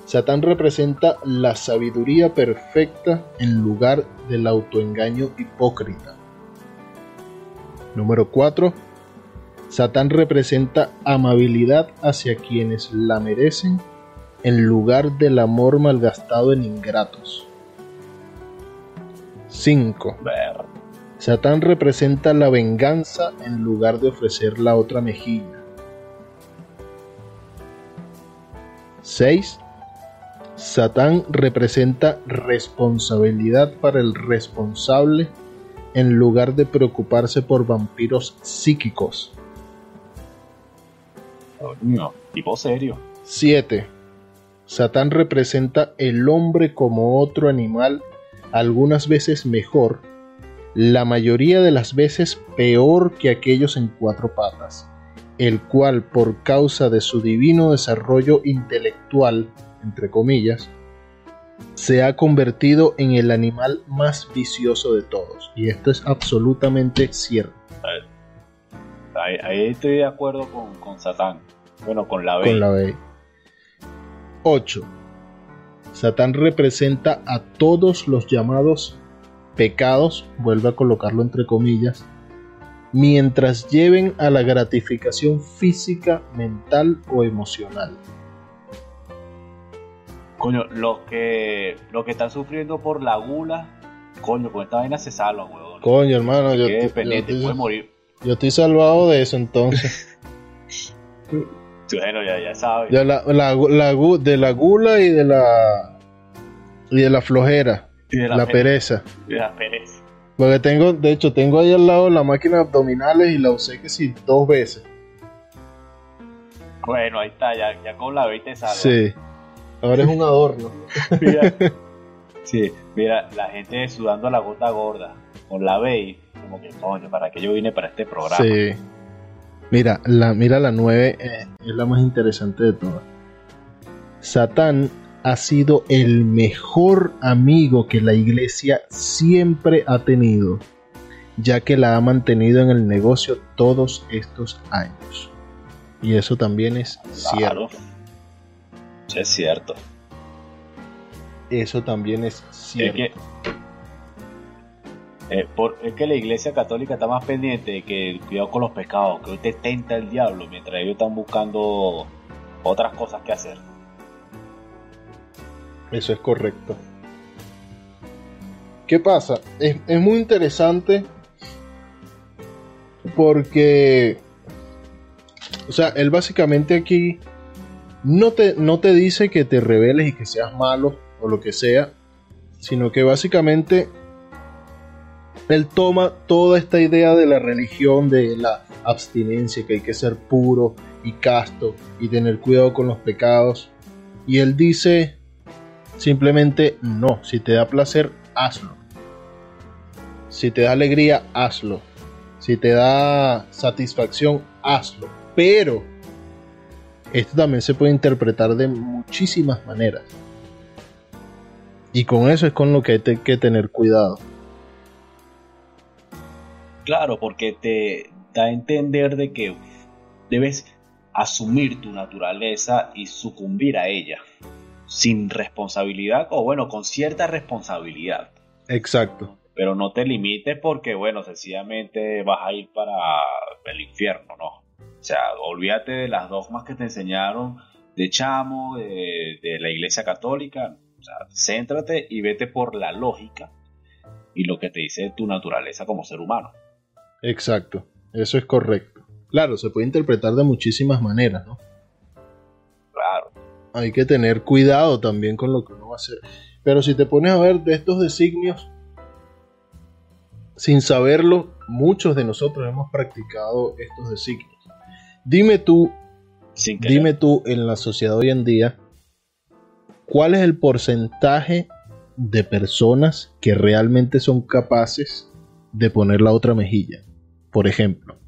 Satán representa la sabiduría perfecta en lugar del autoengaño hipócrita. Número 4. Satán representa amabilidad hacia quienes la merecen en lugar del amor malgastado en ingratos. 5. Satán representa la venganza en lugar de ofrecer la otra mejilla. 6. Satán representa responsabilidad para el responsable en lugar de preocuparse por vampiros psíquicos. No, tipo serio. 7. Satán representa el hombre como otro animal, algunas veces mejor, la mayoría de las veces peor que aquellos en cuatro patas, el cual por causa de su divino desarrollo intelectual, entre comillas, se ha convertido en el animal más vicioso de todos. Y esto es absolutamente cierto. Ahí, ahí estoy de acuerdo con, con Satán. Bueno, con la B. Con la B. 8. Satán representa a todos los llamados pecados, vuelve a colocarlo entre comillas, mientras lleven a la gratificación física, mental o emocional. Coño, los que, los que están sufriendo por la gula, coño, con esta vaina se salvan, huevón. Coño, hermano, yo, estoy- puede morir. yo estoy salvado de eso entonces. Bueno, ya, ya sabes. De la, la- la gu- de la gula y de la y de la flojera, Y de la, pe- pereza. de la pereza. Porque tengo, de hecho, tengo ahí al lado la máquina de abdominales y la usé que sí dos veces. Bueno, ahí está, ya, ya con la te salva. Sí. Ahora es un adorno. Mira, sí, mira, la gente sudando la gota gorda con la B como que coño, ¿para qué yo vine para este programa? Sí. Mira, la, mira la 9 eh, es la más interesante de todas. Satán ha sido el mejor amigo que la iglesia siempre ha tenido, ya que la ha mantenido en el negocio todos estos años. Y eso también es Claro. cierto. Es cierto. Eso también es Es cierto. que, eh, por- es que la iglesia católica está más pendiente de que cuidado con los pecados, que hoy te tenta el diablo, mientras ellos están buscando otras cosas que hacer. Eso es correcto. ¿Qué pasa? Es, es muy interesante porque, o sea, él básicamente aquí no te, no te dice que te rebeles y que seas malo o lo que sea, sino que básicamente él toma toda esta idea de la religión, de la abstinencia, que hay que ser puro y casto y tener cuidado con los pecados, y él dice simplemente no, si te da placer, hazlo. Si te da alegría, hazlo. Si te da satisfacción, hazlo. Pero esto también se puede interpretar de muchísimas maneras. Y con eso es con lo que hay que tener cuidado. Claro, porque te da a entender de que debes asumir tu naturaleza y sucumbir a ella, sin responsabilidad, o bueno, con cierta responsabilidad. Exacto. Pero no te limites porque, bueno, sencillamente vas a ir para el infierno, ¿no? O sea, olvídate de las dogmas que te enseñaron de chamo, de, de la iglesia católica. O sea, céntrate y vete por la lógica y lo que te dice tu naturaleza como ser humano. Exacto. Eso es correcto. Claro, se puede interpretar de muchísimas maneras, ¿no? Hay que tener cuidado también con lo que uno va a hacer. Pero si te pones a ver de estos designios, sin saberlo, muchos de nosotros hemos practicado estos designios. Dime tú, Sin dime tú en la sociedad hoy en día, ¿cuál es el porcentaje de personas que realmente son capaces de poner la otra mejilla? Por ejemplo.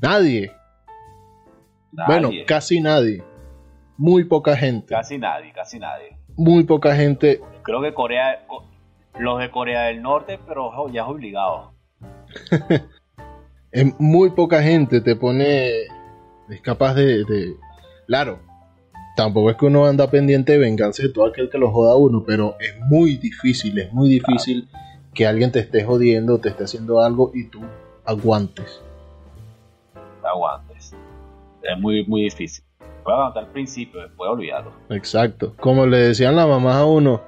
Nadie. Bueno, casi nadie. Muy poca gente. Casi nadie, casi nadie. Muy poca gente. Creo que Corea, co- los de Corea del Norte, pero ojo, ya es obligado. Es muy poca gente te pone. Es capaz de, de- Claro. Tampoco es que uno anda pendiente de venganza de todo aquel que lo joda a uno, pero es muy difícil, es muy difícil que alguien te esté jodiendo, te esté haciendo algo y tú aguantes. Te aguantes. Es muy, muy difícil. Puedes aguantar al principio, después olvidarlo. Exacto. Como le decían las mamás a uno,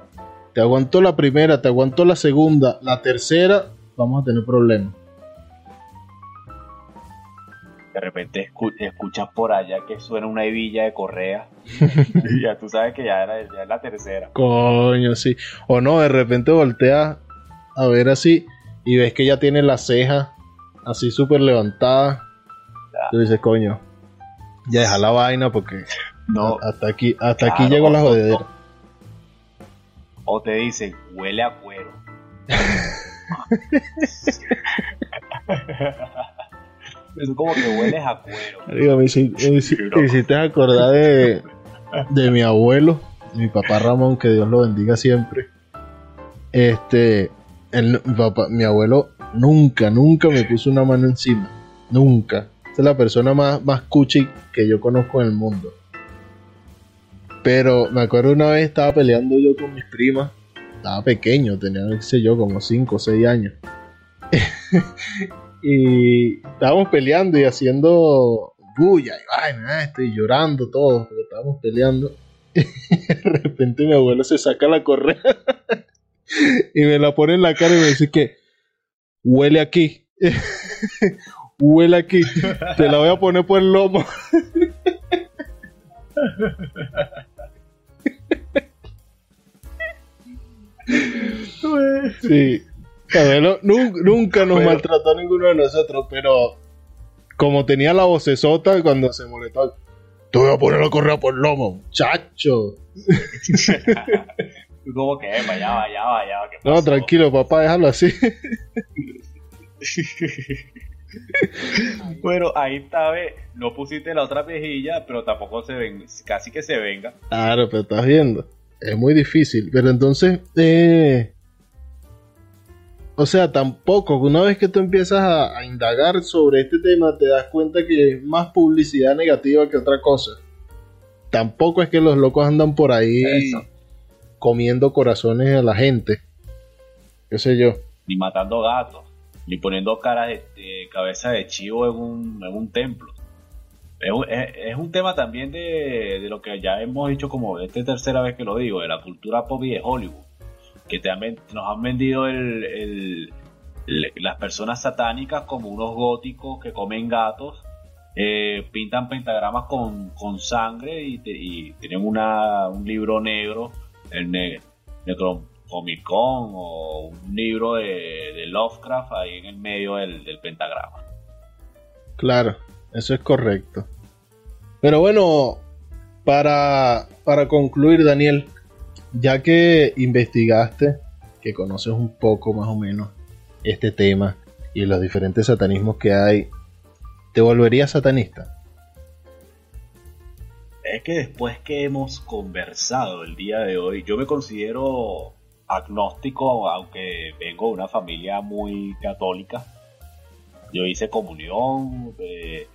te aguanto la primera, te aguanto la segunda, la tercera, vamos a tener problemas. De repente escu- escuchas por allá que suena una hebilla de correa. y ya tú sabes que ya, era, ya es la tercera. Coño, sí. O no, de repente volteas a ver así y ves que ya tiene la ceja así súper levantada. Tú dices, coño, ya deja la vaina porque No, hasta aquí, hasta aquí llegó la jodedera. O te dicen, huele a cuero. es como que hueles a cuero. Digo, me hici- me hici- me hiciste acordar de, de mi abuelo, mi papá Ramón, que Dios lo bendiga siempre. Este, él- mi, papá, mi abuelo nunca, nunca me puso una mano encima. Nunca. Es la persona más, más cuchi que yo conozco en el mundo. Pero me acuerdo una vez estaba peleando yo con mis primas. Estaba pequeño, tenía, qué sé yo, como 5 o 6 años. y estábamos peleando y haciendo bulla y vaina, estoy llorando todos porque estábamos peleando. Y de repente mi abuelo se saca la correa y me la pone en la cara y me dice que huele aquí. Huele aquí. Te la voy a poner por el lomo. Sí. Abuelo nu- nunca nos Pero- maltrató a ninguno de nosotros, pero como tenía la vocesota cuando se molestó, te voy a poner la correa por el lomo, muchacho. Tú como que, "Epa, ya va, ya va, ya va. ¿qué No, pasó?". tranquilo, papá, déjalo así. bueno, ahí está, ve, no pusiste la otra mejilla, pero tampoco se ven, casi que se venga. Claro, pero estás viendo. Es muy difícil. Pero entonces, eh, o sea, tampoco, una vez que tú empiezas a, a indagar sobre este tema, te das cuenta que es más publicidad negativa que otra cosa. Tampoco es que los locos andan por ahí Eso. comiendo corazones a la gente. ¿Qué sé yo? Ni matando gatos, ni poniendo caras de, cabeza de chivo en un, en un templo. Es un, es- un tema también de, de lo que ya hemos dicho como esta es tercera vez que lo digo, de la cultura pop y de Hollywood. Que te han nos han vendido el, el- las personas satánicas como unos góticos que comen gatos, eh, pintan pentagramas con, con sangre y, tienen una, un libro negro, el ne- Necronomicon o un libro de, de Lovecraft ahí en el medio del, del pentagrama. Claro, eso es correcto. Pero bueno, para, para concluir, Daniel, ya que investigaste, que conoces un poco más o menos este tema y los diferentes satanismos que hay, ¿te volverías satanista? Es que después que hemos conversado el día de hoy, yo me considero agnóstico, aunque vengo de una familia muy católica. Yo hice comunión, eh,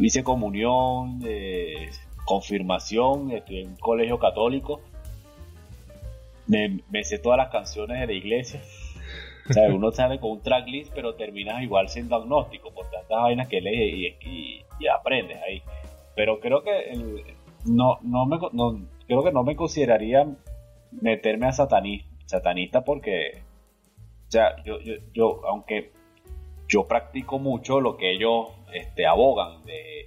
hice comunión, eh, confirmación, estuve en un colegio católico. Me, me sé todas las canciones de la iglesia. O sea, uno sale con un tracklist, pero terminas igual siendo agnóstico por tantas vainas que lees y, aprendes ahí. Pero creo que no, no me, creo que no me consideraría meterme a satani- satanista porque, o sea, yo, yo, yo, aunque yo practico mucho lo que ellos este, abogan de,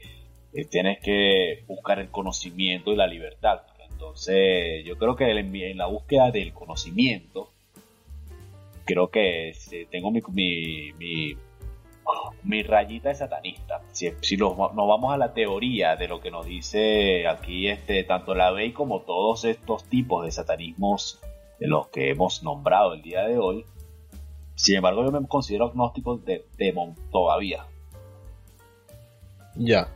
de tienes que buscar el conocimiento y la libertad. Entonces, yo creo que en la búsqueda del conocimiento, creo que este, tengo mi, mi, mi, mi rayita de satanista. Si, si nos, va- nos vamos a la teoría de lo que nos dice aquí este, tanto la ley como todos estos tipos de satanismos de los que hemos nombrado el día de hoy, sin embargo yo me considero agnóstico de, de todavía. Ya.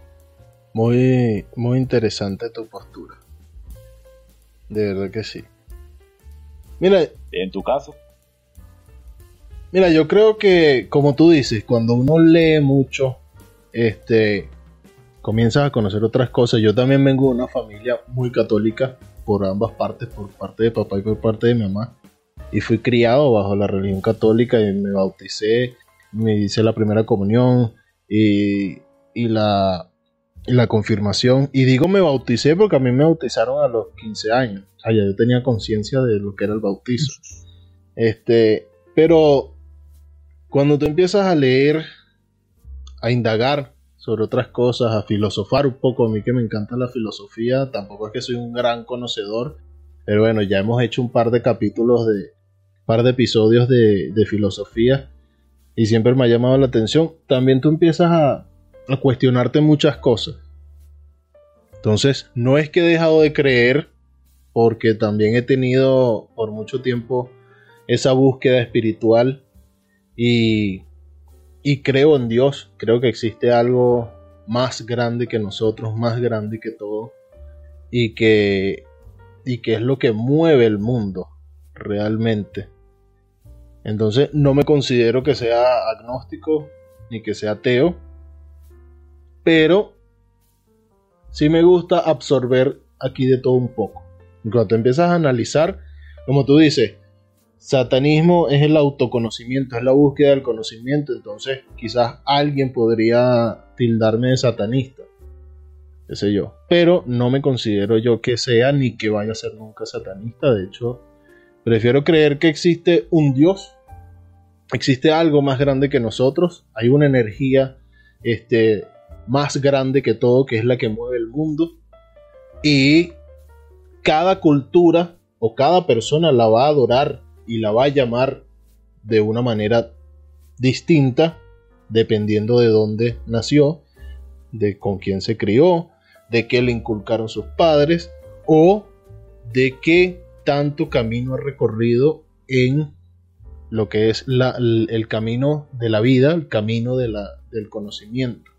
Muy, muy interesante tu postura. De verdad que sí. Mira, En tu caso, Mira, yo creo que, como tú dices, cuando uno lee mucho, este, comienzas a conocer otras cosas. Yo también vengo de una familia muy católica, por ambas partes, por parte de papá y por parte de mi mamá. Y fui criado bajo la religión católica y me bauticé, me hice la primera comunión y, y la, la confirmación. Y digo me bauticé porque a mí me bautizaron a los 15 años. O sea, ya yo tenía conciencia de lo que era el bautizo. Este, pero cuando tú empiezas a leer, a indagar sobre otras cosas, a filosofar un poco, a mí que me encanta la filosofía, tampoco es que soy un gran conocedor, pero bueno, ya hemos hecho un par de capítulos de, par de episodios de, de filosofía y siempre me ha llamado la atención. También tú empiezas a cuestionarte muchas cosas. Entonces, no es que he dejado de creer, porque también he tenido por mucho tiempo esa búsqueda espiritual y, creo en Dios, creo que existe algo más grande que nosotros, más grande que todo, y que, es lo que mueve el mundo realmente. Entonces no me considero que sea agnóstico ni que sea ateo, pero sí me gusta absorber aquí de todo un poco. Cuando empiezas a analizar, como tú dices, satanismo es el autoconocimiento, es la búsqueda del conocimiento, entonces quizás alguien podría tildarme de satanista, qué sé yo, pero no me considero yo que sea ni que vaya a ser nunca satanista, de hecho, prefiero creer que existe un Dios, existe algo más grande que nosotros, hay una energía este, más grande que todo, que es la que mueve el mundo, y cada cultura o cada persona la va a adorar y la va a llamar de una manera distinta dependiendo de dónde nació, de con quién se crió, de qué le inculcaron sus padres o de qué tanto camino ha recorrido en lo que es el, camino de la vida, el camino del conocimiento.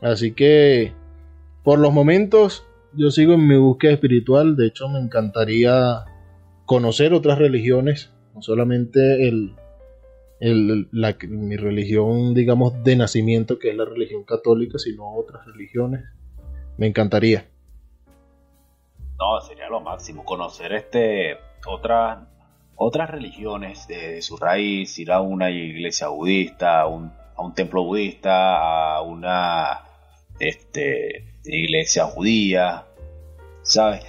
Así que, por los momentos, yo sigo en mi búsqueda espiritual. De hecho, me encantaría conocer otras religiones, no solamente el, mi religión, digamos, de nacimiento, que es la religión católica, sino otras religiones. Me encantaría. No, sería lo máximo conocer este otras otras religiones de, su raíz, ir a una iglesia budista, a un, a un templo budista, a una este, iglesia judía, ¿sabes?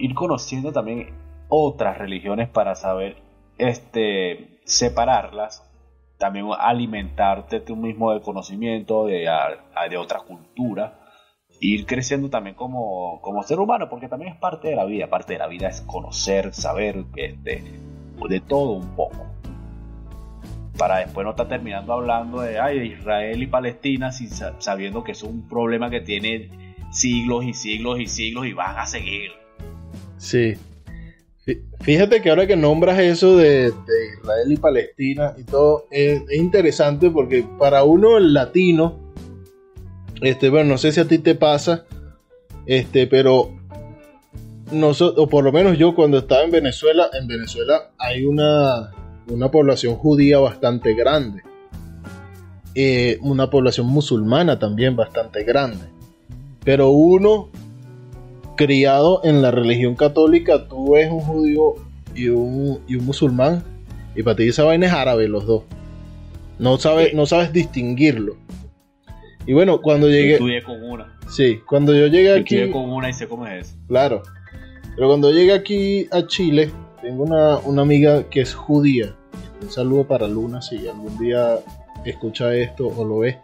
Ir conociendo también otras religiones para saber este, separarlas, también alimentarte tú mismo de conocimiento de, de otra cultura, ir creciendo también como, como ser humano, porque también es parte de la vida, parte de la vida es conocer, saber este, de todo un poco para después no estar terminando hablando de, ay, Israel y Palestina sin, sabiendo que es un problema que tiene siglos y siglos y siglos y van a seguir. Sí. Fíjate que ahora que nombras eso de, Israel y Palestina y todo, es, interesante porque para uno el latino, este, bueno, no sé si a ti te pasa, este, pero nosotros, o por lo menos yo cuando estaba en Venezuela, en Venezuela hay una, una población judía bastante grande. Eh, una población musulmana también bastante grande. Pero uno criado en la religión católica, tú ves un judío y un, y un musulmán, y para ti esa vaina es árabe los dos. No sabes, no sabes distinguirlo. Y bueno, cuando llegué. con una. Sí, cuando yo llegué aquí. con una y sé cómo es. Claro. Pero cuando llegué aquí a Chile, tengo una, una amiga que es judía. Un saludo para Luna si algún día escucha esto o lo ve.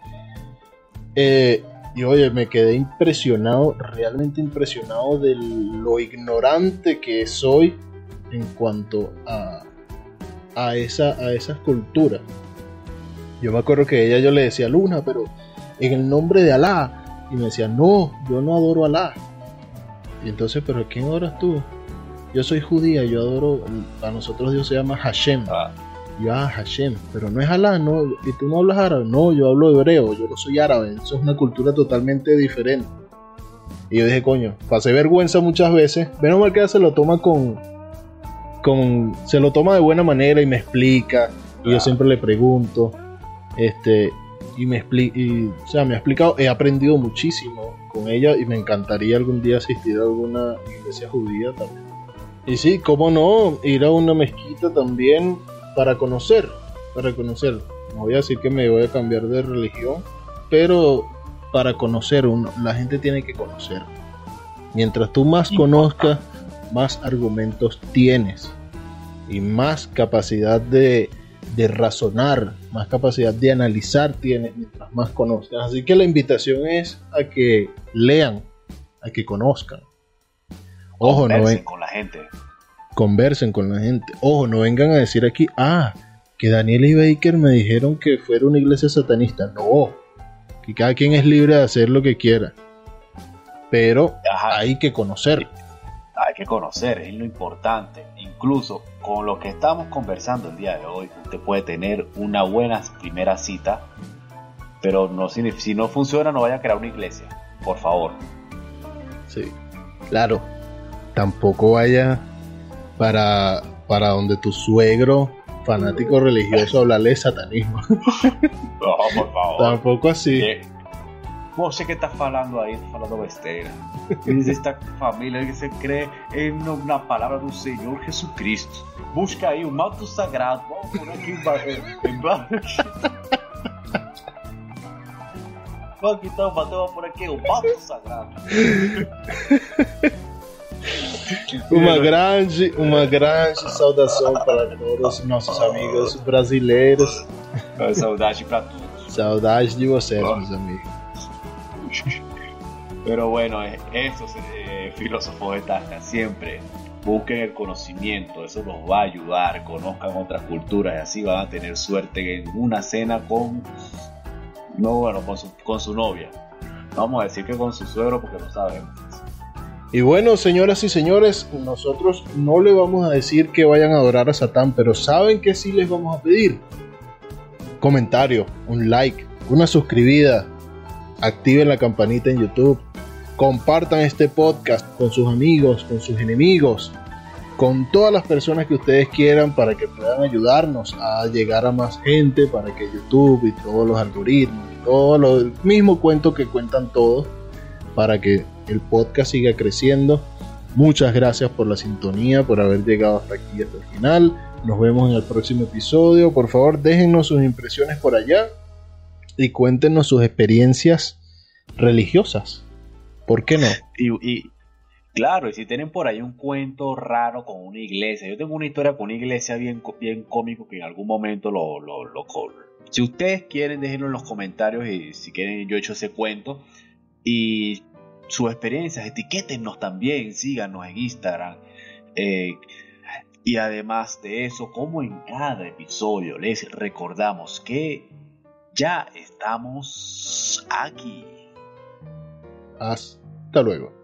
Eh, y oye, me quedé impresionado, realmente impresionado de lo ignorante que soy en cuanto a, a, esa, a esas culturas. Yo me acuerdo que ella yo le decía Luna, pero en el nombre de Alá. Y me decía, no, yo no adoro a Alá. Y entonces, ¿pero a quién adoras tú? Yo soy judía, yo adoro, a nosotros Dios se llama Hashem. Ah. Yo, ah, Hashem, pero no es Alá, no, y tú no hablas árabe, no, yo hablo hebreo, yo no soy árabe, eso es una cultura totalmente diferente. Y yo dije, coño, pasé vergüenza muchas veces, menos mal que se lo toma con, con, se lo toma de buena manera y me explica, y yo siempre le pregunto, este, y me explica, o sea, me ha explicado, he aprendido muchísimo con ella y me encantaría algún día asistir a alguna iglesia judía también. Y sí, cómo no, ir a una mezquita también para conocer, para conocer. No voy a decir que me voy a cambiar de religión, pero para conocer uno, la gente tiene que conocer. Mientras tú más conozcas, más argumentos tienes y más capacidad de, de razonar, más capacidad de analizar tienes mientras más conozcas. Así que la invitación es a que lean, a que conozcan. Ojo, no ven, con la gente. Conversen con la gente. Ojo, no vengan a decir aquí, ah, que Daniel y Baker me dijeron que fuera una iglesia satanista. No, que cada quien es libre de hacer lo que quiera. Pero Ajá. hay que conocer. Hay que conocer, es lo importante. Incluso con lo que estamos conversando el día de hoy, usted puede tener una buena primera cita, pero no, si, si no funciona, no vaya a crear una iglesia, por favor. Sí, claro. Tampoco vaya para, para donde tu suegro, fanático religioso, hablarle de satanismo. No, por favor. Tampoco así. Que- Vos sé que estás hablando ahí, estás hablando besteira. Es esta familia que se cree en una palabra del Señor Jesucristo. Busca ahí un manto sagrado. Vamos a poner aquí en blanco. Vamos a quitar un manto, vamos a poner aquí un manto sagrado. Uma grande, uma grande saudação para todos os nossos amigos brasileiros. Saudade para todos. Saudades de vocês, meus amigos. Pero bueno, eh, estos eh, filósofos están siempre busquen el conocimiento, eso los va a ayudar, conozcan otras culturas y así van a tener suerte en una cena con, no bueno, con su, con su novia. No Vamos a decir que con su suegro porque no sabemos. Y bueno, señoras y señores, nosotros no le vamos a decir que vayan a adorar a Satán, pero ¿saben que sí les vamos a pedir? Comentario, un like, una suscribida, activen la campanita en YouTube, compartan este podcast con sus amigos, con sus enemigos, con todas las personas que ustedes quieran para que puedan ayudarnos a llegar a más gente, para que YouTube y todos los algoritmos, todo lo, mismo cuento que cuentan todos, para que el podcast siga creciendo. Muchas gracias por la sintonía, por haber llegado hasta aquí, hasta el final. Nos vemos en el próximo episodio. Por favor, déjennos sus impresiones por allá y cuéntenos sus experiencias religiosas. ¿Por qué no? Y, claro, y si tienen por ahí un cuento raro con una iglesia, yo tengo una historia con una iglesia bien, bien cómico que en algún momento lo, lo, lo Si ustedes quieren, déjenlo en los comentarios y si quieren yo echo ese cuento y sus experiencias, etiquétennos también, síganos en Instagram. eh, y además de eso, como en cada episodio les recordamos que ya estamos aquí. Hasta luego.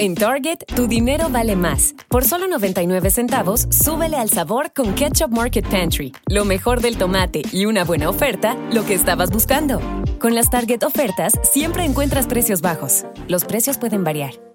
En Target, tu dinero vale más. Por solo 99 centavos, súbele al sabor con Ketchup Market Pantry. Lo mejor del tomate y una buena oferta, lo que estabas buscando. Con las Target ofertas, siempre encuentras precios bajos. Los precios pueden variar.